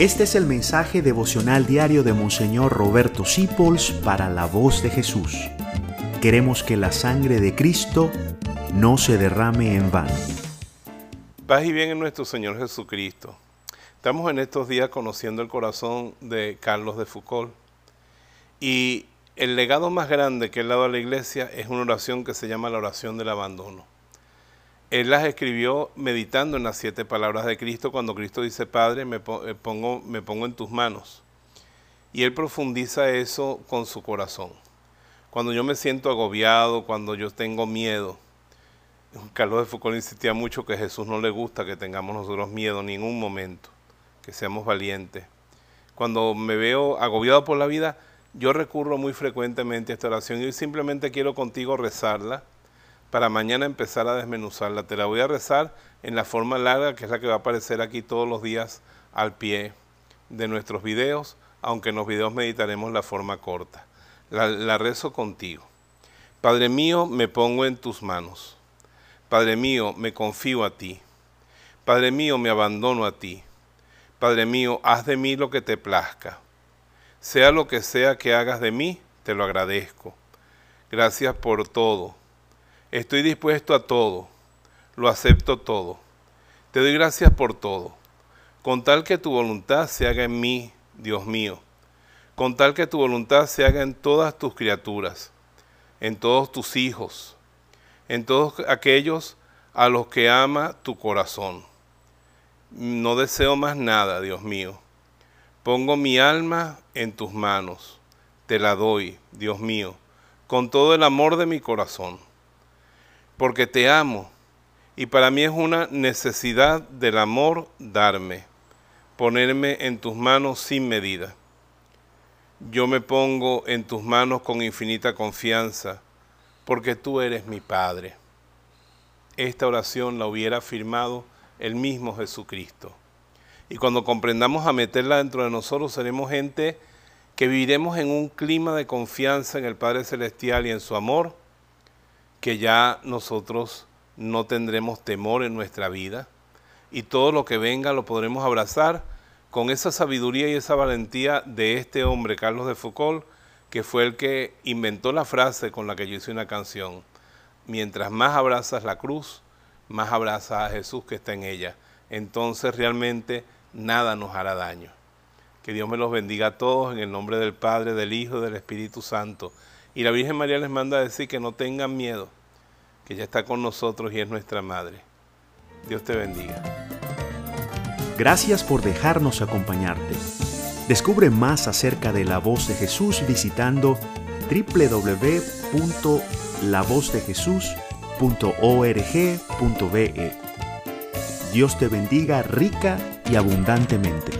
Este es el mensaje devocional diario de Monseñor Roberto Sipols para la voz de Jesús. Queremos que la sangre de Cristo no se derrame en vano. Paz y bien en nuestro Señor Jesucristo. Estamos en estos días conociendo el corazón de Carlos de Foucault. Y el legado más grande que él ha dado a la iglesia es una oración que se llama la oración del abandono. Él las escribió meditando en las siete palabras de Cristo cuando Cristo dice, Padre, me eh, pongo, me pongo en tus manos. Y él profundiza eso con su corazón. Cuando yo me siento agobiado, cuando yo tengo miedo, Carlos de Foucault insistía mucho que a Jesús no le gusta que tengamos nosotros miedo en ningún momento, que seamos valientes. Cuando me veo agobiado por la vida, yo recurro muy frecuentemente a esta oración y simplemente quiero contigo rezarla para mañana empezar a desmenuzarla. Te la voy a rezar en la forma larga, que es la que va a aparecer aquí todos los días al pie de nuestros videos, aunque en los videos meditaremos la forma corta. La, rezo contigo. Padre mío, me pongo en tus manos. Padre mío, me confío a ti. Padre mío, me abandono a ti. Padre mío, haz de mí lo que te plazca. Sea lo que sea que hagas de mí, te lo agradezco. Gracias por todo Estoy dispuesto a todo, lo acepto todo. Te doy gracias por todo, con tal que tu voluntad se haga en mí, Dios mío, con tal que tu voluntad se haga en todas tus criaturas, en todos tus hijos, en todos aquellos a los que ama tu corazón. No deseo más nada, Dios mío. Pongo mi alma en tus manos, te la doy, Dios mío, con todo el amor de mi corazón porque te amo y para mí es una necesidad del amor darme, ponerme en tus manos sin medida. Yo me pongo en tus manos con infinita confianza, porque tú eres mi Padre. Esta oración la hubiera firmado el mismo Jesucristo. Y cuando comprendamos a meterla dentro de nosotros, seremos gente que viviremos en un clima de confianza en el Padre Celestial y en su amor, que ya nosotros no tendremos temor en nuestra vida y todo lo que venga lo podremos abrazar con esa sabiduría y esa valentía de este hombre, Carlos de Foucault, que fue el que inventó la frase con la que yo hice una canción. Mientras más abrazas la cruz, más abrazas a Jesús que está en ella. Entonces realmente nada nos hará daño. Que Dios me los bendiga a todos en el nombre del Padre, del Hijo y del Espíritu Santo. Y la Virgen María les manda a decir que no tengan miedo, que ella está con nosotros y es nuestra Madre. Dios te bendiga. Gracias por dejarnos acompañarte. Descubre más acerca de la voz de Jesús visitando www.lavozdejesús.org.be. Dios te bendiga rica y abundantemente.